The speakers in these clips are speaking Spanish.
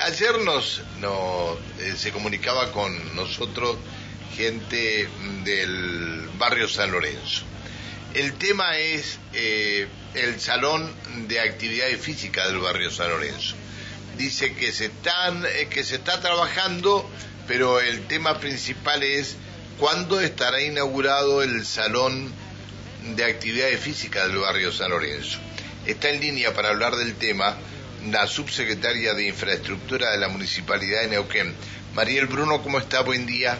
ayer nos, eh, se comunicaba con nosotros gente del barrio San Lorenzo. El tema es eh, el salón de actividades físicas del barrio San Lorenzo. Dice que se están, eh, que se está trabajando, pero el tema principal es cuándo estará inaugurado el salón de actividades físicas del barrio San Lorenzo. Está en línea para hablar del tema la subsecretaria de Infraestructura de la Municipalidad de Neuquén. Mariel Bruno, ¿cómo está? Buen día.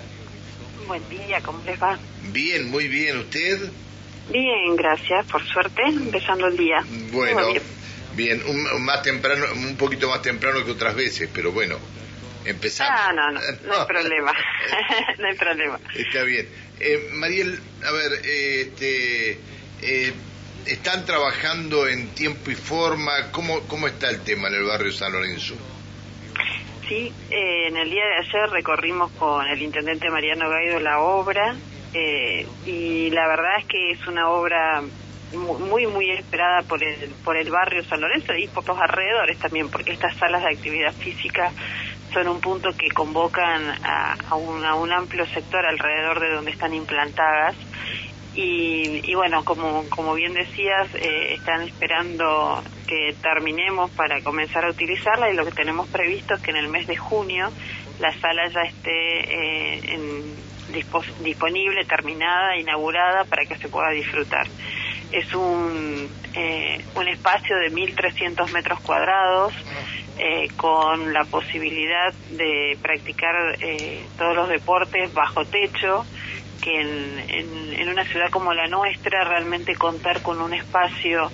Buen día, ¿cómo les va? Bien, muy bien. ¿Usted? Bien, gracias, por suerte, empezando el día. Bueno, bien, un, más temprano, un poquito más temprano que otras veces, pero bueno, empezamos. Ah, no, no, no, hay problema, no hay problema. Está bien. Eh, Mariel, a ver, este, eh, ¿Están trabajando en tiempo y forma? ¿Cómo, cómo está el tema en el barrio San Lorenzo? Sí, eh, en el día de ayer recorrimos con el intendente Mariano Gaido la obra eh, y la verdad es que es una obra muy, muy esperada por el, por el barrio San Lorenzo y por los alrededores también, porque estas salas de actividad física son un punto que convocan a, un, a un amplio sector alrededor de donde están implantadas y, bueno, como, como bien decías, eh, están esperando que terminemos para comenzar a utilizarla y lo que tenemos previsto es que en el mes de junio la sala ya esté eh, disponible, terminada, inaugurada para que se pueda disfrutar. Es un, eh, un espacio de 1.300 metros cuadrados con la posibilidad de practicar todos los deportes bajo techo que en, en, una ciudad como la nuestra realmente contar con un espacio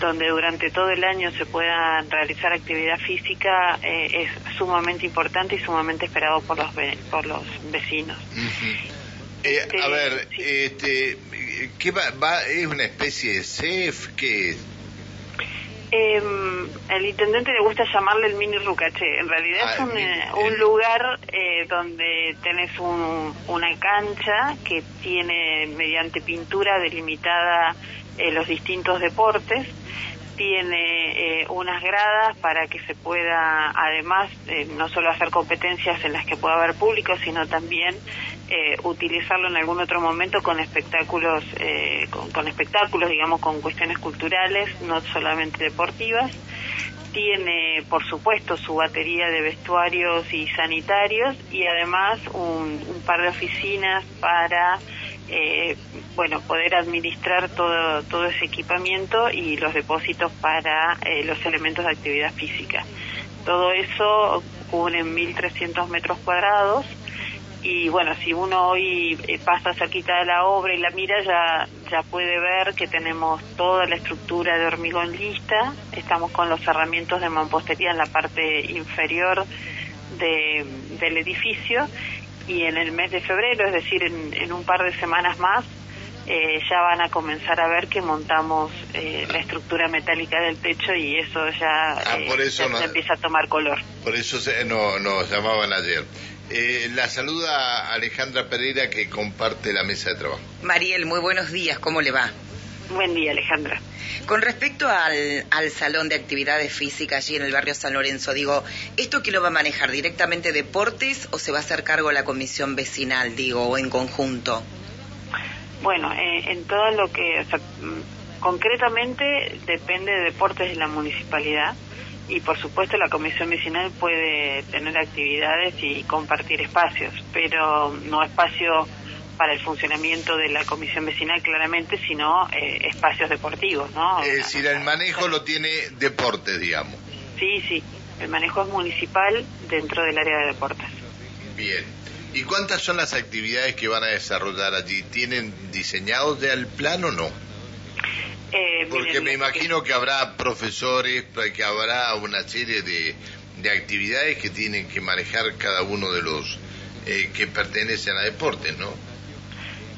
donde durante todo el año se pueda realizar actividad física eh, es sumamente importante y sumamente esperado por los por los vecinos. Eh, a ver, este, ¿qué va, ¿Es una especie de CEF? ¿Qué es? Eh, el intendente le gusta llamarle el mini Rucaché. En realidad es ah, un, eh, un lugar eh, donde tenés un, una cancha que tiene mediante pintura delimitada eh, los distintos deportes tiene eh, unas gradas para que se pueda, además, eh, no solo hacer competencias en las que pueda haber público, sino también eh, utilizarlo en algún otro momento con espectáculos, con, espectáculos, digamos, con cuestiones culturales, no solamente deportivas. Tiene, por supuesto, su batería de vestuarios y sanitarios y además un, un par de oficinas para eh, bueno, poder administrar todo, todo ese equipamiento y los depósitos para eh, los elementos de actividad física. Todo eso cubre 1.300 metros cuadrados y bueno, si uno hoy eh, pasa cerquita de la obra y la mira ya, ya puede ver que tenemos toda la estructura de hormigón lista, estamos con los herramientas de mampostería en la parte inferior de, del edificio. Y en el mes de febrero, es decir, en, un par de semanas más, eh, ya van a comenzar a ver que montamos eh, la estructura metálica del techo y eso ya, ah, eh, empieza a tomar color. Por eso se, no, nos llamaban ayer. la saluda Alejandra Pereira que comparte la mesa de trabajo. Mariel, muy buenos días, ¿cómo le va? Buen día, Alejandra. Con respecto al, al, salón de actividades físicas allí en el barrio San Lorenzo, digo, ¿esto que lo va a manejar directamente deportes o se va a hacer cargo la comisión vecinal, digo, o en conjunto? Bueno, eh, en todo lo que, mm, concretamente depende de deportes de la municipalidad y por supuesto la comisión vecinal puede tener actividades y compartir espacios, pero no espacios para el funcionamiento de la comisión vecinal claramente, sino eh, espacios deportivos, ¿no? Es decir, el manejo lo tiene deportes, digamos. Sí, sí, el manejo es municipal dentro del área de deportes. Bien. ¿Y cuántas son las actividades que van a desarrollar allí? ¿Tienen diseñados ya el plan o no? Eh, Porque me imagino que habrá profesores, que habrá una serie de, de actividades que tienen que manejar cada uno de los eh, que pertenecen a deportes, ¿no?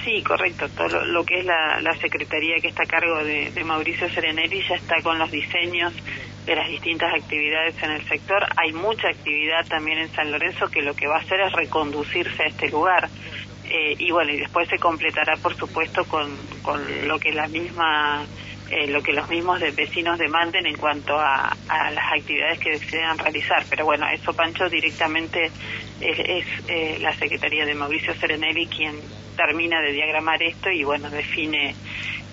Sí, correcto. Todo lo, que es la, secretaría que está a cargo de, Mauricio Serenelli ya está con los diseños de las distintas actividades en el sector. Hay mucha actividad también en San Lorenzo que lo que va a hacer es reconducirse a este lugar. Eh, y bueno, y después se completará, por supuesto, con, con lo que la misma eh, lo que los mismos vecinos demanden en cuanto a, las actividades que desean realizar. Pero bueno, eso, Pancho, directamente es, eh, la Secretaría de Mauricio Serenelli quien termina de diagramar esto y bueno, define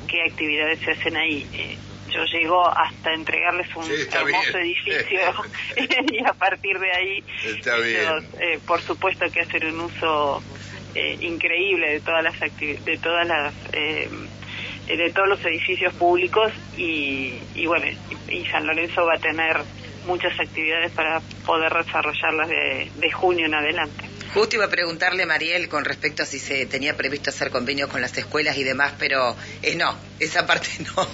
qué actividades se hacen ahí. Eh, yo llego hasta entregarles un hermoso edificio y a partir de ahí ellos, por supuesto que hacer un uso increíble de todas las de todas las de todos los edificios públicos y, bueno, y, San Lorenzo va a tener muchas actividades para poder desarrollarlas de, junio en adelante. Justo iba a preguntarle, Mariel, con respecto a si se tenía previsto hacer convenios con las escuelas y demás, pero eh, no, esa parte no.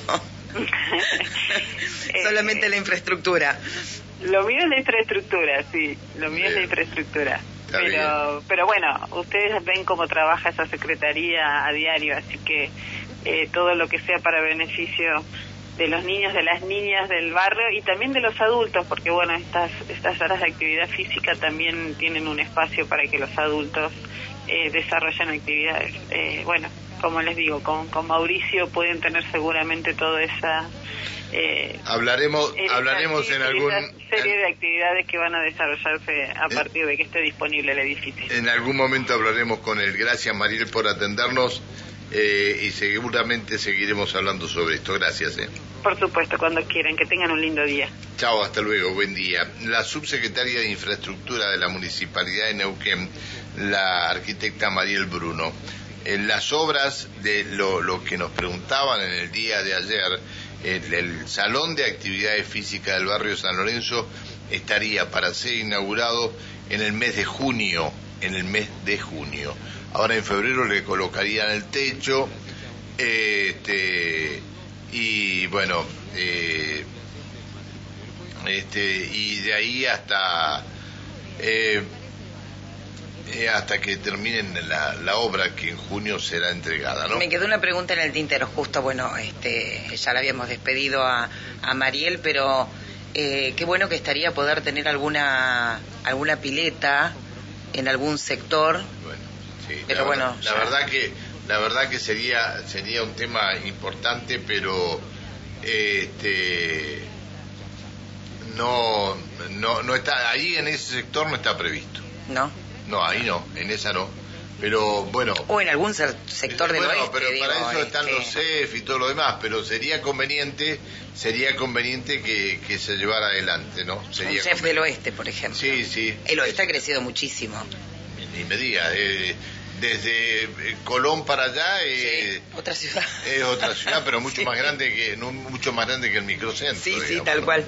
Solamente la infraestructura. Lo mío es la infraestructura, sí, lo mío es la infraestructura. pero, pero bueno, ustedes ven cómo trabaja esa secretaría a diario, así que eh, todo lo que sea para beneficio de los niños, de las niñas del barrio y también de los adultos, porque bueno, estas, estas horas de actividad física también tienen un espacio para que los adultos eh, desarrollen actividades. Eh, bueno, como les digo, con, con Mauricio pueden tener seguramente toda esa... Eh, hablaremos hablaremos en algún serie de actividades que van a desarrollarse a partir de que esté disponible el edificio. En algún momento hablaremos con él. Gracias Mariel por atendernos. Eh, y seguramente seguiremos hablando sobre esto. Gracias. Eh. Por supuesto, cuando quieran. Que tengan un lindo día. Chao, hasta luego. Buen día. La subsecretaria de Infraestructura de la Municipalidad de Neuquén, la arquitecta Mariel Bruno. En las obras de lo, que nos preguntaban en el día de ayer, el, el Salón de Actividades Físicas del barrio San Lorenzo estaría para ser inaugurado en el mes de junio, en el mes de junio. Ahora en febrero le colocarían el techo. Este, y bueno, eh, este, y de ahí hasta eh, eh, hasta que terminen la, obra que en junio será entregada, ¿no? Me quedó una pregunta en el tintero, justo, bueno, este, ya la habíamos despedido a, a Mariel, pero qué bueno que estaría poder tener alguna alguna pileta en algún sector pero bueno, la verdad que la verdad que sería sería un tema importante, pero este no no no está ahí en ese sector no está previsto. No. No, ahí no, en esa no. Pero bueno. O en algún sector del bueno, pero para eso están los este CEF y todo lo demás, pero sería conveniente sería conveniente que, que se llevara adelante, ¿no? Sería un CEF del oeste, por ejemplo. Sí, sí. El oeste ha crecido muchísimo. Ni me diga, eh, desde eh, Colón para allá eh, otra ciudad es otra ciudad pero mucho más grande que no mucho más grande que el microcentro sí sí tal cual